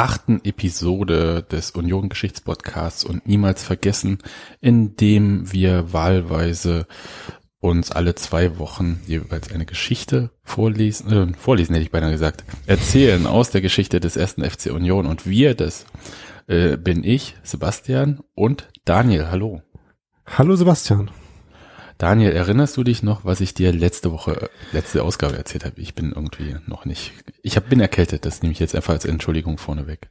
achten Episode des Union Geschichtspodcasts und niemals vergessen, in dem wir wahlweise uns alle zwei Wochen jeweils eine Geschichte vorlesen, äh, vorlesen hätte ich beinahe gesagt, erzählen aus der Geschichte des ersten FC Union und wir, das äh, bin ich, Sebastian und Daniel, hallo. Hallo Sebastian. Daniel, erinnerst du dich noch, was ich dir letzte Woche, letzte Ausgabe erzählt habe? Ich bin irgendwie noch nicht, ich hab, bin erkältet, das nehme ich jetzt einfach als Entschuldigung vorneweg.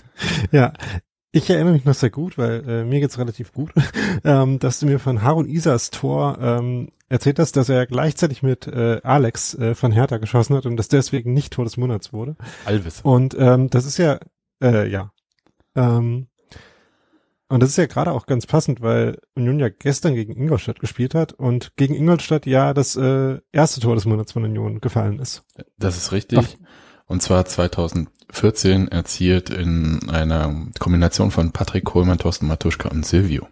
ja, ich erinnere mich noch sehr gut, weil äh, mir geht's relativ gut, ähm, dass du mir von Harun Isas Tor ähm, erzählt hast, dass er gleichzeitig mit äh, Alex äh, von Hertha geschossen hat und dass deswegen nicht Tor des Monats wurde. Alves. Und ähm, das ist ja, äh, ja. Ähm, und das ist ja gerade auch ganz passend, weil Union ja gestern gegen Ingolstadt gespielt hat und gegen Ingolstadt ja das äh, erste Tor des Monats von Union gefallen ist. Das ist richtig. Ach. Und zwar 2014 erzielt in einer Kombination von Patrick Kohlmann, Thorsten Matuschka und Silvio.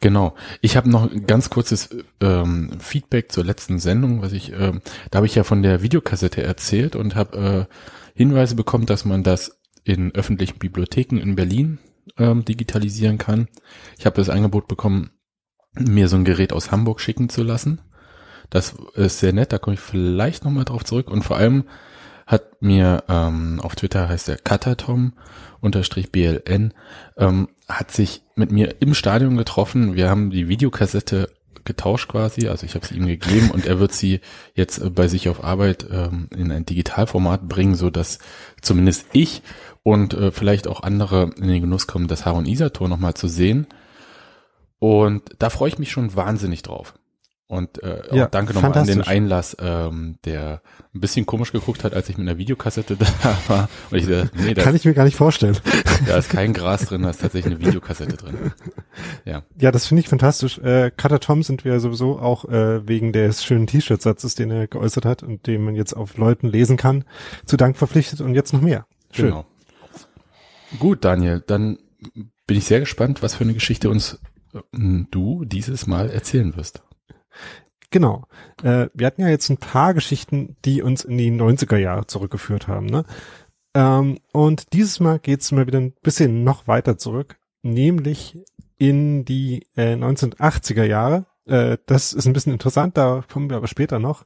Genau. Ich habe noch ein ganz kurzes ähm, Feedback zur letzten Sendung, was ich, äh, da habe ich ja von der Videokassette erzählt und habe äh, Hinweise bekommen, dass man das in öffentlichen Bibliotheken in Berlin ähm, digitalisieren kann. Ich habe das Angebot bekommen, mir so ein Gerät aus Hamburg schicken zu lassen. Das ist sehr nett, da komme ich vielleicht nochmal drauf zurück. Und vor allem hat mir ähm, auf Twitter heißt der Katatom unterstrich BLN, ähm, hat sich mit mir im Stadion getroffen. Wir haben die Videokassette getauscht quasi, also ich habe sie ihm gegeben und er wird sie jetzt bei sich auf Arbeit ähm, in ein Digitalformat bringen, so dass zumindest ich und äh, vielleicht auch andere in den Genuss kommen, das Harun Isa Tor nochmal zu sehen. Und da freue ich mich schon wahnsinnig drauf. Und äh, ja, auch danke nochmal an den Einlass, ähm, der ein bisschen komisch geguckt hat, als ich mit einer Videokassette da war. Und ich dachte, nee, Kann ich mir gar nicht vorstellen. Da ist kein Gras drin, da ist tatsächlich eine Videokassette drin. Ja, ja das finde ich fantastisch. Äh, Cutter Tom sind wir sowieso auch äh, wegen des schönen T-Shirt-Satzes, den er geäußert hat und den man jetzt auf Leuten lesen kann, zu Dank verpflichtet und jetzt noch mehr. Schön. Genau. Gut, Daniel, dann bin ich sehr gespannt, was für eine Geschichte uns äh, du dieses Mal erzählen wirst. Genau. Äh, wir hatten ja jetzt ein paar Geschichten, die uns in die 90er Jahre zurückgeführt haben. Ne? Ähm, und dieses Mal geht's mal wieder ein bisschen noch weiter zurück, nämlich in die äh, 1980er Jahre. Äh, das ist ein bisschen interessant, da kommen wir aber später noch.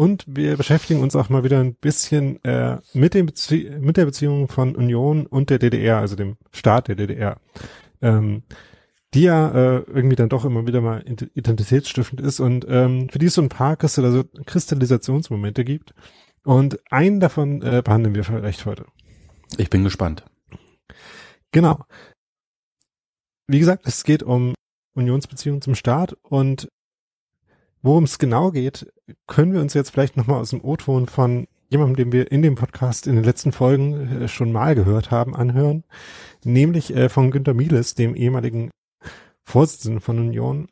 Und wir beschäftigen uns auch mal wieder ein bisschen äh, mit, dem Bezie mit der Beziehung von Union und der DDR, also dem Staat der DDR. Ähm, die ja äh, irgendwie dann doch immer wieder mal identitätsstiftend ist und ähm, für die es so ein paar Kristallis Kristallisationsmomente gibt. Und einen davon äh, behandeln wir vielleicht heute. Ich bin gespannt. Genau. Wie gesagt, es geht um Unionsbeziehungen zum Staat und Worum es genau geht, können wir uns jetzt vielleicht nochmal aus dem O-Ton von jemandem, den wir in dem Podcast in den letzten Folgen äh, schon mal gehört haben, anhören, nämlich äh, von Günter Mieles, dem ehemaligen Vorsitzenden von Union,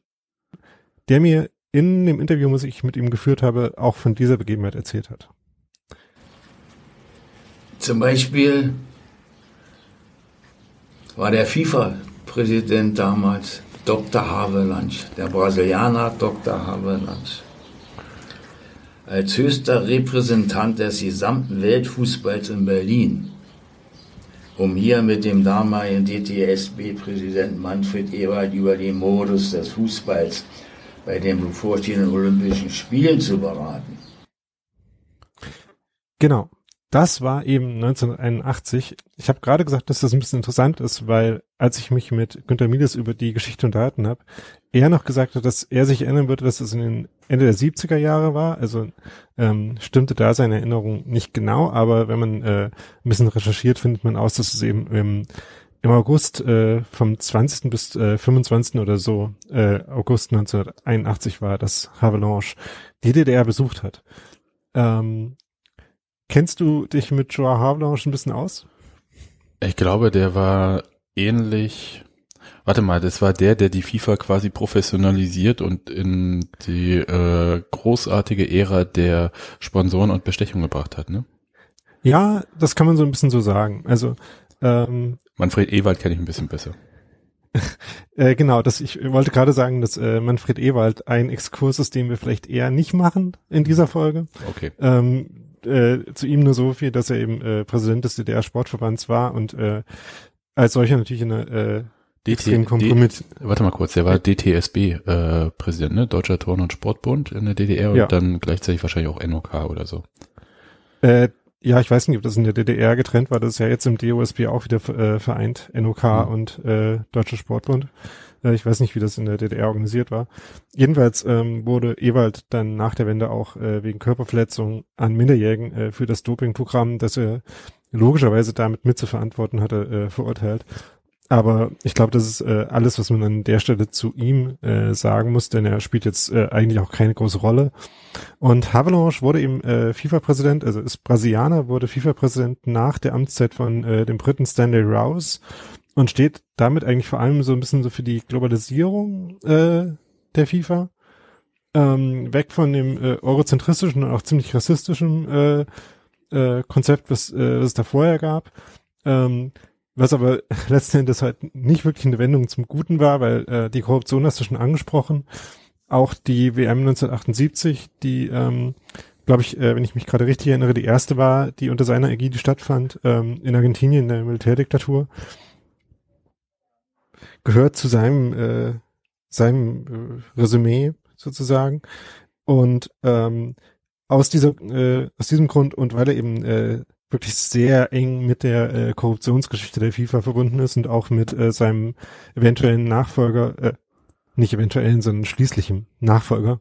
der mir in dem Interview, was ich mit ihm geführt habe, auch von dieser Begebenheit erzählt hat. Zum Beispiel war der FIFA-Präsident damals Dr. Havelange, der Brasilianer Dr. Havelange. Als höchster Repräsentant des gesamten Weltfußballs in Berlin, um hier mit dem damaligen DTSB-Präsidenten Manfred Ewald über den Modus des Fußballs bei den bevorstehenden Olympischen Spielen zu beraten. Genau. Das war eben 1981. Ich habe gerade gesagt, dass das ein bisschen interessant ist, weil als ich mich mit Günter Mieles über die Geschichte unterhalten habe, er noch gesagt hat, dass er sich erinnern würde, dass es in den Ende der 70er Jahre war. Also ähm, stimmte da seine Erinnerung nicht genau, aber wenn man äh, ein bisschen recherchiert, findet man aus, dass es eben im, im August äh, vom 20. bis äh, 25. oder so, äh, August 1981 war, dass Havelange die DDR besucht hat. Ähm, Kennst du dich mit Joao Havelange ein bisschen aus? Ich glaube, der war ähnlich. Warte mal, das war der, der die FIFA quasi professionalisiert und in die äh, großartige Ära der Sponsoren und Bestechung gebracht hat, ne? Ja, das kann man so ein bisschen so sagen. Also ähm, Manfred Ewald kenne ich ein bisschen besser. äh, genau, das ich wollte gerade sagen, dass äh, Manfred Ewald ein Exkurs ist, den wir vielleicht eher nicht machen in dieser Folge. Okay. Ähm, äh, zu ihm nur so viel, dass er eben äh, Präsident des DDR-Sportverbands war und äh, als solcher natürlich in einer äh, extrem kompromitt. Warte mal kurz, der war DTSB äh, ne? Deutscher Turn- und Sportbund in der DDR und Ja. dann gleichzeitig wahrscheinlich auch NOK oder so. Äh, ja, ich weiß nicht, ob das in der DDR getrennt war. Das ist ja jetzt im DOSB auch wieder äh, vereint, NOK Mhm. und äh, Deutscher Sportbund. Äh, ich weiß nicht, wie das in der DDR organisiert war. Jedenfalls ähm, wurde Ewald dann nach der Wende auch äh, wegen Körperverletzung an Minderjährigen äh, für das Dopingprogramm, das er logischerweise damit mit zu verantworten hatte, äh, verurteilt. Aber ich glaube, das ist äh, alles, was man an der Stelle zu ihm äh, sagen muss, denn er spielt jetzt äh, eigentlich auch keine große Rolle. Und Havelange wurde eben äh, FIFA-Präsident, also ist Brasilianer, wurde FIFA-Präsident nach der Amtszeit von äh, dem Briten Stanley Rouse und steht damit eigentlich vor allem so ein bisschen so für die Globalisierung äh, der FIFA. Ähm, weg von dem äh, eurozentristischen und auch ziemlich rassistischen äh, äh, Konzept, was, äh, was es da vorher gab. Ähm, was aber letzten Endes halt nicht wirklich eine Wendung zum Guten war, weil äh, die Korruption hast du schon angesprochen. Auch die WM 1978, die, ähm, glaube ich, äh, wenn ich mich gerade richtig erinnere, die erste war, die unter seiner Ägide stattfand, ähm, in Argentinien, in der Militärdiktatur, gehört zu seinem, äh, seinem äh, Resümee sozusagen. Und ähm, aus dieser, äh, aus diesem Grund und weil er eben äh, wirklich sehr eng mit der äh, Korruptionsgeschichte der FIFA verbunden ist und auch mit äh, seinem eventuellen Nachfolger, äh, nicht eventuellen, sondern schließlichem Nachfolger,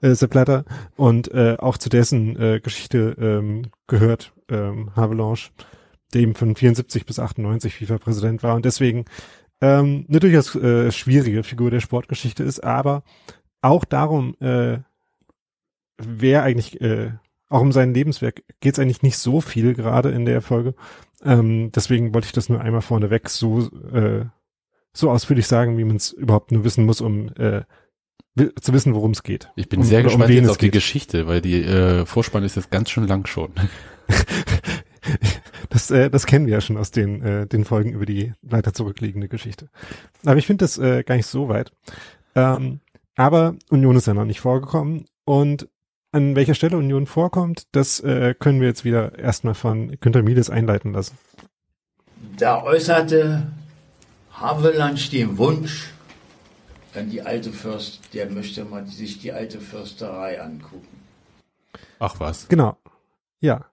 äh, Sepp Blatter, und äh, auch zu dessen äh, Geschichte ähm, gehört ähm, Havelange, der eben von 74 bis 98 FIFA-Präsident war und deswegen ähm, eine durchaus äh, schwierige Figur der Sportgeschichte ist, aber auch darum, äh, wer eigentlich, äh, auch um sein Lebenswerk geht es eigentlich nicht so viel gerade in der Folge. Ähm, deswegen wollte ich das nur einmal vorneweg so, äh, so ausführlich sagen, wie man es überhaupt nur wissen muss, um äh, zu wissen, worum es geht. Ich bin um, sehr gespannt wen jetzt auf die geht. Geschichte, weil die äh, Vorspann ist jetzt ganz schön lang schon. Das, äh, das kennen wir ja schon aus den, äh, den Folgen über die weiter zurückliegende Geschichte. Aber ich finde das äh, gar nicht so weit. Ähm, aber Union ist ja noch nicht vorgekommen. Und an welcher Stelle Union vorkommt, das äh, können wir jetzt wieder erstmal von Günter Mieles einleiten lassen. Da äußerte Havelange den Wunsch an die alte Fürst, der möchte mal sich die alte Försterei angucken. Ach was. Genau. Ja.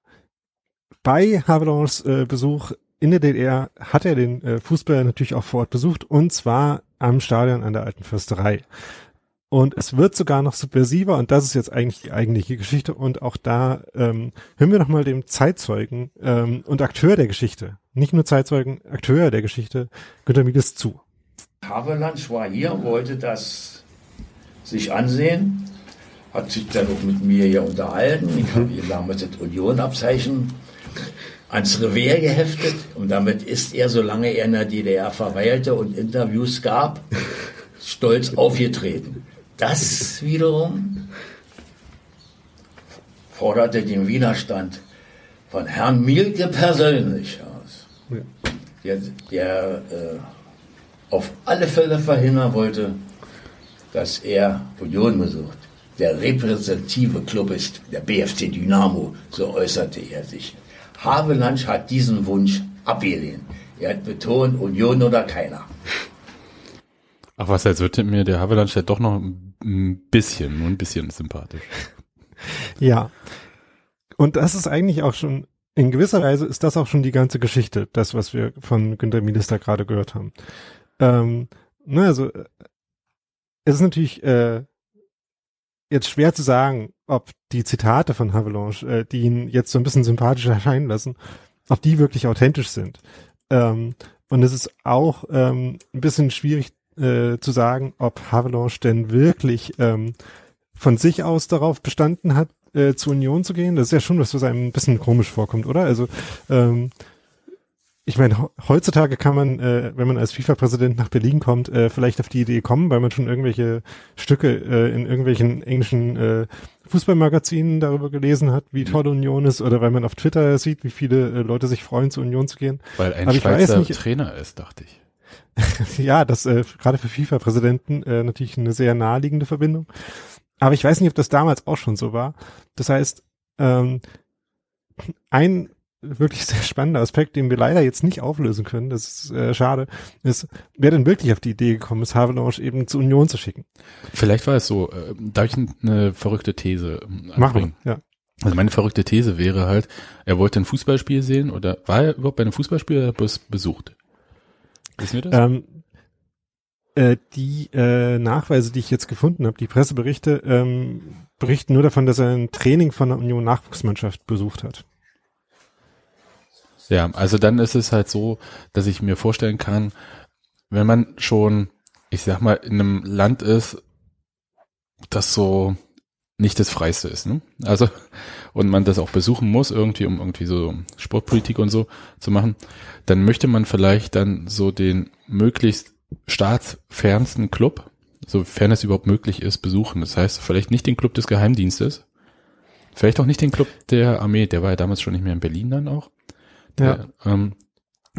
Bei Havelanges äh, Besuch in der DDR hat er den äh, Fußball natürlich auch vor Ort besucht und zwar am Stadion an der Alten Försterei. Und es wird sogar noch subversiver und das ist jetzt eigentlich die eigentliche Geschichte und auch da ähm, hören wir noch mal dem Zeitzeugen ähm, und Akteur der Geschichte, nicht nur Zeitzeugen, Akteur der Geschichte, Günter Mieles zu. Havelange war hier, wollte das sich ansehen, hat sich dann auch mit mir hier unterhalten. Ich habe ihr damals das Union-Abzeichen ans Revier geheftet und damit ist er, solange er in der DDR verweilte und Interviews gab, stolz aufgetreten. Das wiederum forderte den Widerstand von Herrn Mielke persönlich aus, der, der äh, auf alle Fälle verhindern wollte, dass er Union besucht. Der repräsentative Club ist der BFC Dynamo, so äußerte er sich. Havelange hat diesen Wunsch abgelehnt. Er hat betont, Union oder keiner. Ach was, jetzt wird mir der Havelange ja doch noch ein bisschen, nur ein bisschen sympathisch. Ja. Und das ist eigentlich auch schon, in gewisser Weise ist das auch schon die ganze Geschichte, das, was wir von Günter Minister gerade gehört haben. Ähm, ne, also, äh, es ist natürlich äh, jetzt schwer zu sagen, ob die Zitate von Havelange, äh, die ihn jetzt so ein bisschen sympathisch erscheinen lassen, ob die wirklich authentisch sind. Ähm, und es ist auch ähm, ein bisschen schwierig äh, zu sagen, ob Havelange denn wirklich ähm, von sich aus darauf bestanden hat, äh, zur Union zu gehen. Das ist ja schon was, was einem ein bisschen komisch vorkommt, oder? Also ähm, ich meine, heutzutage kann man, äh, wenn man als FIFA-Präsident nach Berlin kommt, äh, vielleicht auf die Idee kommen, weil man schon irgendwelche Stücke äh, in irgendwelchen englischen äh, Fußballmagazinen darüber gelesen hat, wie toll Union ist, oder weil man auf Twitter sieht, wie viele äh, Leute sich freuen, zur Union zu gehen. Weil ein Aber Schweizer nicht- Trainer ist, dachte ich. ja, das äh, gerade für FIFA-Präsidenten äh, natürlich eine sehr naheliegende Verbindung. Aber ich weiß nicht, ob das damals auch schon so war. Das heißt, ähm, ein wirklich sehr spannender Aspekt, den wir leider jetzt nicht auflösen können, das ist äh, schade, ist, wer denn wirklich auf die Idee gekommen ist, Havelange eben zur Union zu schicken. Vielleicht war es so, äh, darf ich eine verrückte These ähm, Machen anbringen? wir, ja. Also meine verrückte These wäre halt, er wollte ein Fußballspiel sehen oder war er überhaupt bei einem Fußballspiel oder bloß besucht? Wissen wir das? Ähm, äh, die äh, Nachweise, die ich jetzt gefunden habe, die Presseberichte, ähm, berichten nur davon, dass er ein Training von der Union Nachwuchsmannschaft besucht hat. Ja, also dann ist es halt so, dass ich mir vorstellen kann, wenn man schon, ich sag mal, in einem Land ist, das so nicht das Freiste ist, ne? Also, und man das auch besuchen muss, irgendwie, um irgendwie so Sportpolitik und so zu machen, dann möchte man vielleicht dann so den möglichst staatsfernsten Club, sofern es überhaupt möglich ist, besuchen. Das heißt, vielleicht nicht den Club des Geheimdienstes, vielleicht auch nicht den Club der Armee, der war ja damals schon nicht mehr in Berlin dann auch. Der, ähm,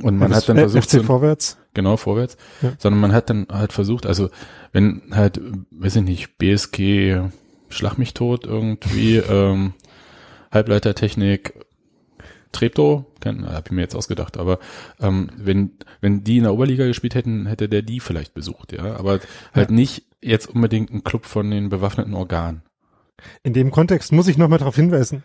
und man Ja, hat dann versucht, FC vorwärts. genau vorwärts, Ja. sondern man hat dann halt versucht, also wenn halt, weiß ich nicht, BSG Schlag mich tot irgendwie, ähm, Halbleitertechnik, Treptow, kann, hab ich mir jetzt ausgedacht, aber ähm, wenn wenn die in der Oberliga gespielt hätten, hätte der die vielleicht besucht, ja, aber halt nicht jetzt unbedingt ein Club von den bewaffneten Organen. In dem Kontext muss ich nochmal darauf hinweisen.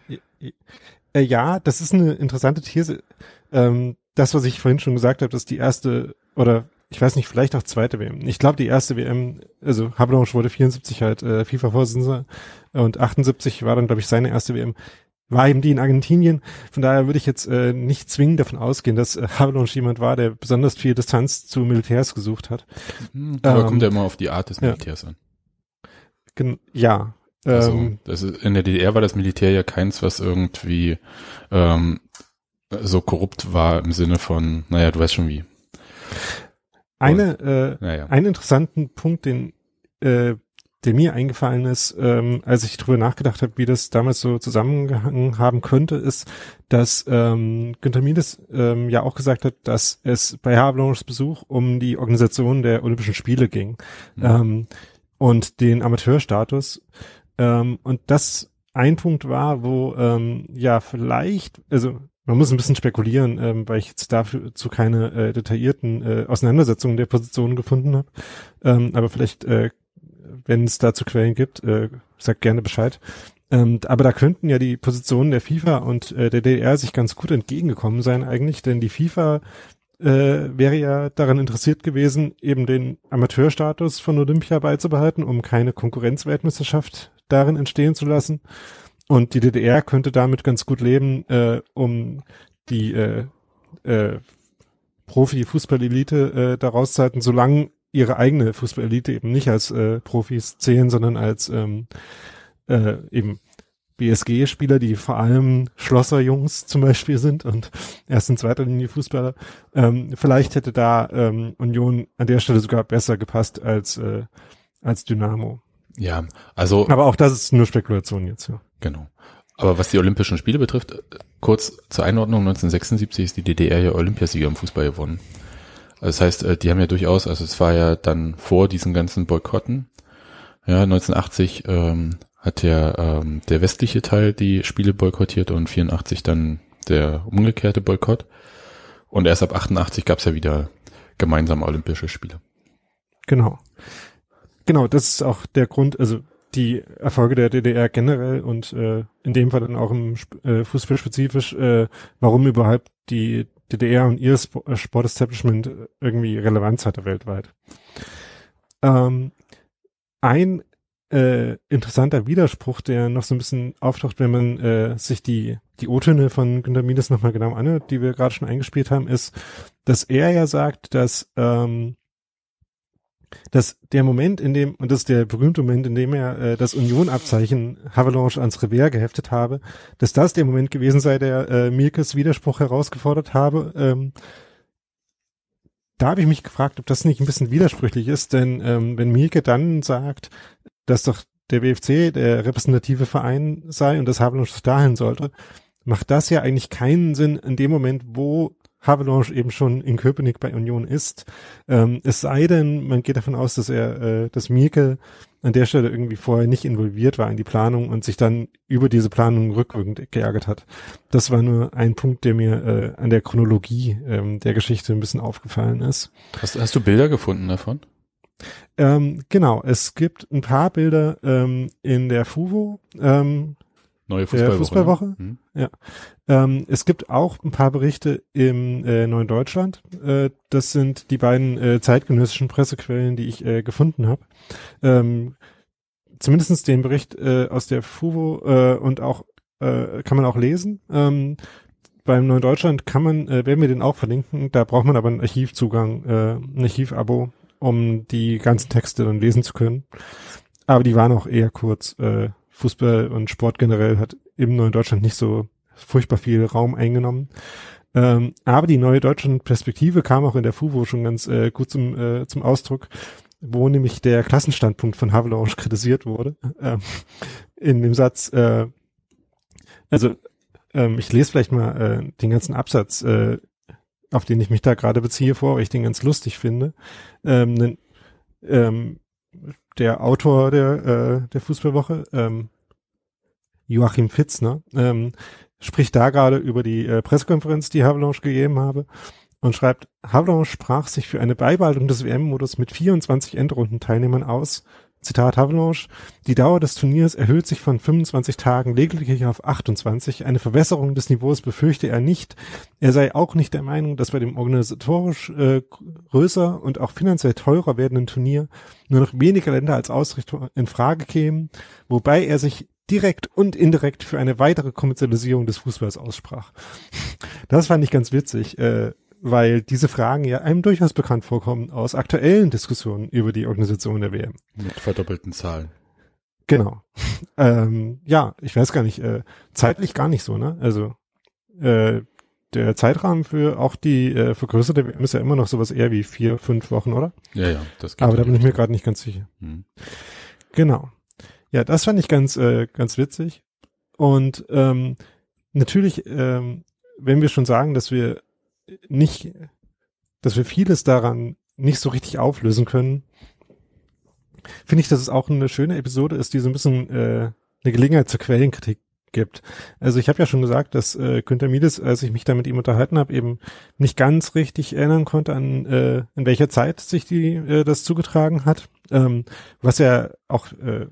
Äh, ja, das ist eine interessante These. Ähm, das, was ich vorhin schon gesagt habe, dass die erste oder ich weiß nicht, vielleicht auch zweite WM. Ich glaube, die erste WM, also Habelange wurde 74 halt äh, FIFA-Vorsitzender und 78 war dann, glaube ich, seine erste WM. War eben die in Argentinien. Von daher würde ich jetzt äh, nicht zwingend davon ausgehen, dass äh, Habelange jemand war, der besonders viel Distanz zu Militärs gesucht hat. Aber Ähm, kommt ja immer auf die Art des ja. Militärs an. Gen ja. Also Ähm, das ist, in der DDR war das Militär ja keins, was irgendwie ähm, so korrupt war im Sinne von, naja, du weißt schon wie. eine, äh, Naja. einen interessanten Punkt, den, äh, der mir eingefallen ist, ähm, als ich drüber nachgedacht habe, wie das damals so zusammengehangen haben könnte, ist, dass ähm, Günter Miles ähm, ja auch gesagt hat, dass es bei Havelanges Besuch um die Organisation der Olympischen Spiele ging ähm, und den Amateurstatus. Ähm, und das ein Punkt war, wo ähm, ja vielleicht, also man muss ein bisschen spekulieren, ähm, weil ich jetzt dafür zu keine äh, detaillierten äh, Auseinandersetzungen der Positionen gefunden habe. Ähm, aber vielleicht, äh, wenn es dazu Quellen gibt, äh, sagt gerne Bescheid. Ähm, aber da könnten ja die Positionen der FIFA und äh, der DDR sich ganz gut entgegengekommen sein eigentlich, denn die FIFA äh, wäre ja daran interessiert gewesen, eben den Amateurstatus von Olympia beizubehalten, um keine Konkurrenzweltmeisterschaft darin entstehen zu lassen. Und die DDR könnte damit ganz gut leben, äh, um die äh, äh, Profi-Fußball-Elite äh, daraus zu halten, solange ihre eigene Fußball-Elite eben nicht als äh, Profis zählen, sondern als ähm, äh, eben BSG-Spieler, die vor allem Schlosser-Jungs zum Beispiel sind und erst in zweiter Linie Fußballer. Ähm, vielleicht hätte da ähm, Union an der Stelle sogar besser gepasst als, äh, als Dynamo. Ja, also Aber auch das ist nur Spekulation jetzt, ja. genau. Aber was die Olympischen Spiele betrifft, äh, kurz zur Einordnung, 1976 ist die DDR ja Olympiasieger im Fußball gewonnen. Also das heißt, äh, die haben ja durchaus, also es war ja dann vor diesen ganzen Boykotten. Ja, 1980 ähm, hat ja ähm, der westliche Teil die Spiele boykottiert und 84 dann der umgekehrte Boykott. Und erst ab 88 gab's ja wieder gemeinsame Olympische Spiele. Genau. Genau, das ist auch der Grund, also die Erfolge der DDR generell und äh, in dem Fall dann auch im äh, Fußball spezifisch, äh, warum überhaupt die DDR und ihr Sp äh, Sportestablishment irgendwie Relevanz hatte weltweit. Ähm, ein äh, interessanter Widerspruch, der noch so ein bisschen auftaucht, wenn man äh, sich die die O-Töne von Günter Miles nochmal genau anhört, die wir gerade schon eingespielt haben, ist, dass er ja sagt, dass ähm, dass der Moment, in dem, und das ist der berühmte Moment, in dem er äh, das Union-Abzeichen Havelange ans Revers geheftet habe, dass das der Moment gewesen sei, der äh, Mielkes Widerspruch herausgefordert habe. Ähm, da habe ich mich gefragt, ob das nicht ein bisschen widersprüchlich ist, denn ähm, wenn Mielke dann sagt, dass doch der BFC der repräsentative Verein sei und das Havelange dahin sollte, macht das ja eigentlich keinen Sinn in dem Moment, wo Havelange eben schon in Köpenick bei Union ist. Ähm, es sei denn, man geht davon aus, dass er, äh, dass Mielke an der Stelle irgendwie vorher nicht involviert war in die Planung und sich dann über diese Planung rückwirkend geärgert hat. Das war nur ein Punkt, der mir äh, an der Chronologie ähm, der Geschichte ein bisschen aufgefallen ist. Hast, hast du Bilder gefunden davon? Ähm, genau, es gibt ein paar Bilder ähm, in der FUVO, ähm, Neue Fußballwoche. Fußballwoche. Ne? Hm. Ja. Ähm, es gibt auch ein paar Berichte im äh, Neuen Deutschland. Äh, das sind die beiden äh, zeitgenössischen Pressequellen, die ich äh, gefunden habe. Ähm, zumindestens den Bericht äh, aus der FUVO äh, und auch äh, kann man auch lesen. Ähm, beim Neuen Deutschland kann man, äh, werden wir den auch verlinken. Da braucht man aber einen Archivzugang, äh, ein Archivabo, um die ganzen Texte dann lesen zu können. Aber die waren auch eher kurz. Äh, Fußball und Sport generell hat im Neuen Deutschland nicht so furchtbar viel Raum eingenommen. Ähm, aber die neue deutsche Perspektive kam auch in der FUVO schon ganz äh, gut zum, äh, zum Ausdruck, wo nämlich der Klassenstandpunkt von Havelange kritisiert wurde. Ähm, in dem Satz, äh, also ähm, ich lese vielleicht mal äh, den ganzen Absatz, äh, auf den ich mich da gerade beziehe vor, weil ich den ganz lustig finde. Nen- ähm, der Autor der, äh, der Fußballwoche, ähm, Joachim Fitzner, ähm, spricht da gerade über die äh, Pressekonferenz, die Havelange gegeben habe und schreibt, Havelange sprach sich für eine Beibehaltung des WM-Modus mit 24 Endrundenteilnehmern aus. Zitat Havelange, die Dauer des Turniers erhöht sich von 25 Tagen lediglich auf 28. Eine Verbesserung des Niveaus befürchte er nicht. Er sei auch nicht der Meinung, dass bei dem organisatorisch äh, größer und auch finanziell teurer werdenden Turnier nur noch weniger Länder als Ausrichtung in Frage kämen, wobei er sich direkt und indirekt für eine weitere Kommerzialisierung des Fußballs aussprach. Das fand ich ganz witzig, äh, weil diese Fragen ja einem durchaus bekannt vorkommen aus aktuellen Diskussionen über die Organisation der WM. Mit verdoppelten Zahlen. Genau. ähm, ja, ich weiß gar nicht, äh, zeitlich gar nicht so, ne? Also äh, der Zeitrahmen für auch die äh, vergrößerte WM ist ja immer noch sowas eher wie vier, fünf Wochen, oder? Ja, ja, das geht. Aber da bin ich mir gerade nicht ganz sicher. Hm. Genau. Ja, das fand ich ganz, äh, ganz witzig. Und ähm, natürlich, ähm, wenn wir schon sagen, dass wir nicht, dass wir vieles daran nicht so richtig auflösen können, finde ich, dass es auch eine schöne Episode ist, die so ein bisschen äh, eine Gelegenheit zur Quellenkritik gibt. Also ich habe ja schon gesagt, dass äh, Günter Miles, als ich mich da mit ihm unterhalten habe, eben nicht ganz richtig erinnern konnte an äh, in welcher Zeit sich die äh, das zugetragen hat, ähm, was ja auch äh,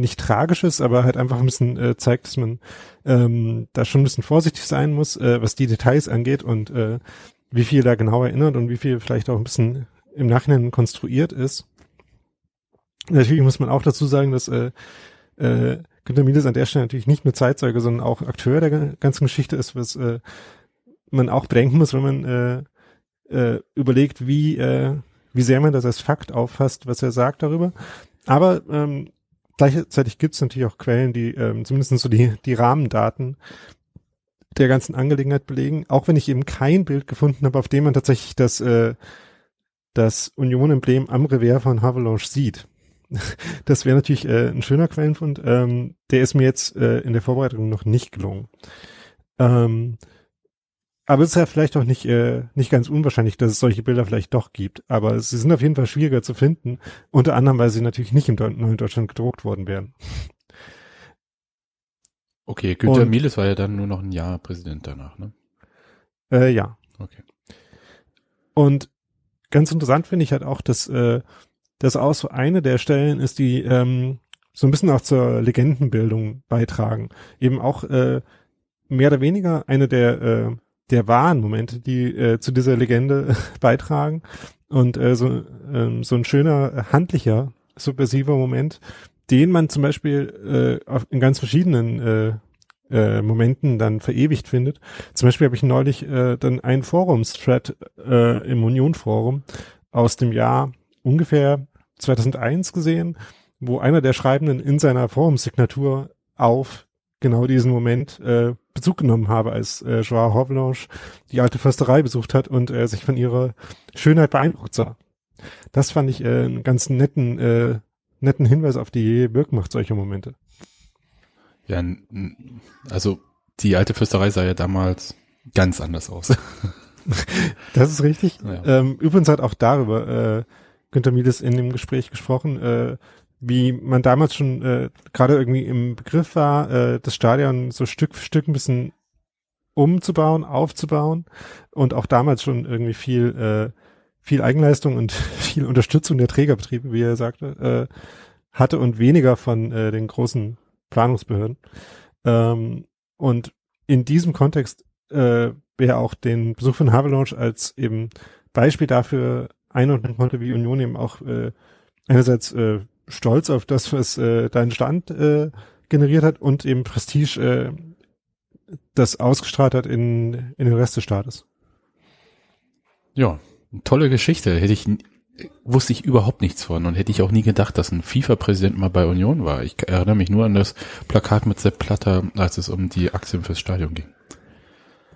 nicht tragisch ist, aber halt einfach ein bisschen äh, zeigt, dass man ähm, da schon ein bisschen vorsichtig sein muss, äh, was die Details angeht und äh, wie viel da genau erinnert und wie viel vielleicht auch ein bisschen im Nachhinein konstruiert ist. Natürlich muss man auch dazu sagen, dass äh, äh, Günter Miles an der Stelle natürlich nicht nur Zeitzeuge, sondern auch Akteur der ga- ganzen Geschichte ist, was äh, man auch bedenken muss, wenn man äh, äh, überlegt, wie, äh, wie sehr man das als Fakt auffasst, was er sagt darüber. Aber ähm, gleichzeitig gibt es natürlich auch Quellen, die ähm, zumindest so die, die Rahmendaten der ganzen Angelegenheit belegen, auch wenn ich eben kein Bild gefunden habe, auf dem man tatsächlich das, äh, das Union-Emblem am Revers von Havelange sieht. Das wäre natürlich äh, ein schöner Quellenfund. Ähm, der ist mir jetzt äh, in der Vorbereitung noch nicht gelungen. Ähm, aber es ist ja vielleicht auch nicht, äh, nicht ganz unwahrscheinlich, dass es solche Bilder vielleicht doch gibt. Aber sie sind auf jeden Fall schwieriger zu finden. Unter anderem, weil sie natürlich nicht im neuen Deutschland gedruckt worden wären. Okay, Günter Und- Miles war ja dann nur noch ein Jahr Präsident danach, ne? Äh, ja. Okay. Und ganz interessant finde ich halt auch, dass äh, das auch so eine der Stellen ist, die ähm, so ein bisschen auch zur Legendenbildung beitragen. Eben auch äh, mehr oder weniger eine der äh, der wahren Momente, die äh, zu dieser Legende beitragen und äh, so ähm, so ein schöner handlicher subversiver Moment, den man zum Beispiel äh, auf, in ganz verschiedenen äh, äh, Momenten dann verewigt findet. Zum Beispiel habe ich neulich äh, dann einen Forums-Thread äh, im Union-Forum aus dem Jahr ungefähr 2001 gesehen, wo einer der Schreibenden in seiner Forumsignatur auf genau diesen Moment äh, Bezug genommen habe, als äh, Joao Horvelanche die alte Försterei besucht hat und äh, sich von ihrer Schönheit beeindruckt sah. Das fand ich äh, einen ganz netten, äh, netten Hinweis auf die Wirkmacht solcher Momente. Ja, also die alte Fürsterei sah ja damals ganz anders aus. das ist richtig. Ja. Ähm, übrigens hat auch darüber äh, Günter Mieles in dem Gespräch gesprochen, äh, wie man damals schon äh, gerade irgendwie im Begriff war, äh, das Stadion so Stück für Stück ein bisschen umzubauen, aufzubauen und auch damals schon irgendwie viel äh, viel Eigenleistung und viel Unterstützung der Trägerbetriebe, wie er sagte, äh, hatte und weniger von äh, den großen Planungsbehörden. Ähm, und in diesem Kontext äh, wer auch den Besuch von Havelange als eben Beispiel dafür einordnen konnte, wie Union eben auch äh, einerseits äh, stolz auf das, was äh, dein Stand äh, generiert hat und eben Prestige äh, das ausgestrahlt hat in, in den Rest des Staates. Ja, tolle Geschichte. Hätte ich wusste ich überhaupt nichts von und hätte ich auch nie gedacht, dass ein FIFA-Präsident mal bei Union war. Ich erinnere mich nur an das Plakat mit Sepp Platter, als es um die Aktien fürs Stadion ging.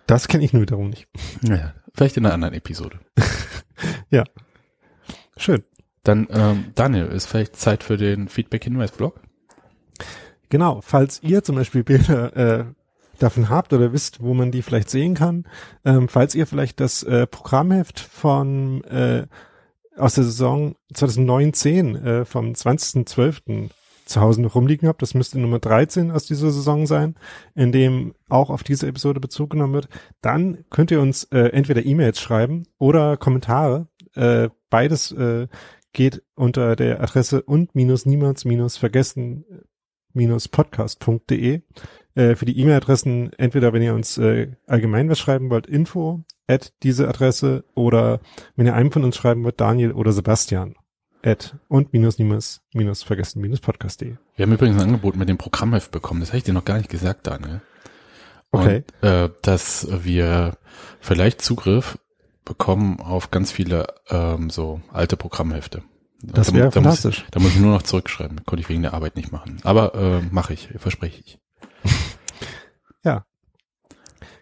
Das kenne ich nur wiederum nicht. Naja, vielleicht in einer anderen Episode. ja. Schön. Dann, ähm, Daniel, ist vielleicht Zeit für den Feedback-Hinweis-Blog? Genau, falls ihr zum Beispiel Bilder äh, davon habt oder wisst, wo man die vielleicht sehen kann, ähm, falls ihr vielleicht das äh, Programmheft von äh, aus der Saison 2019 äh, vom 20.12 zu Hause noch rumliegen habt. Das müsste Nummer 13 aus dieser Saison sein, in dem auch auf diese Episode Bezug genommen wird. Dann könnt ihr uns äh, entweder E-Mails schreiben oder Kommentare. Äh, beides äh, geht unter der Adresse und minus niemals minus vergessen minus podcast.de. Äh, für die E-Mail-Adressen entweder, wenn ihr uns äh, allgemein was schreiben wollt, info at diese Adresse oder wenn ihr einem von uns schreiben wollt, Daniel oder Sebastian at und minus minus minus vergessen minus podcast.de. Wir haben übrigens ein Angebot mit dem Programmheft bekommen. Das habe ich dir noch gar nicht gesagt, Daniel. Okay. Und, äh, dass wir vielleicht Zugriff bekommen auf ganz viele ähm, so alte Programmhefte. Das wäre fantastisch. Muss, da muss ich nur noch zurückschreiben. Konnte ich wegen der Arbeit nicht machen. Aber äh, mache ich, verspreche ich. ja.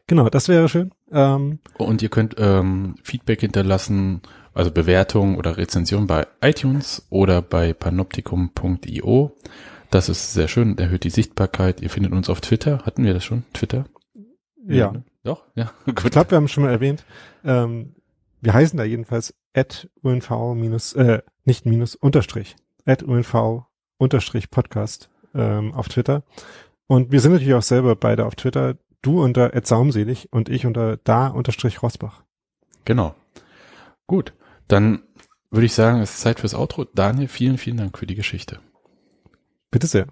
Genau, das wäre schön. Ähm, Und ihr könnt ähm, Feedback hinterlassen also Bewertung oder Rezension bei iTunes oder bei panoptikum.io. Das ist sehr schön, erhöht die Sichtbarkeit. Ihr findet uns auf Twitter. Hatten wir das schon? Twitter? Ja. ja. Ne? Doch, ja. Gut. Ich glaube, wir haben schon mal erwähnt. Ähm, wir heißen da jedenfalls at unv minus, äh, nicht minus, unterstrich, at unv unterstrich Podcast ähm, auf Twitter. Und wir sind natürlich auch selber beide auf Twitter. Du unter at saumselig und ich unter da unterstrich Rosbach. Genau. Gut. Dann würde ich sagen, es ist Zeit fürs Outro. Daniel, vielen, vielen Dank für die Geschichte. Bitte sehr.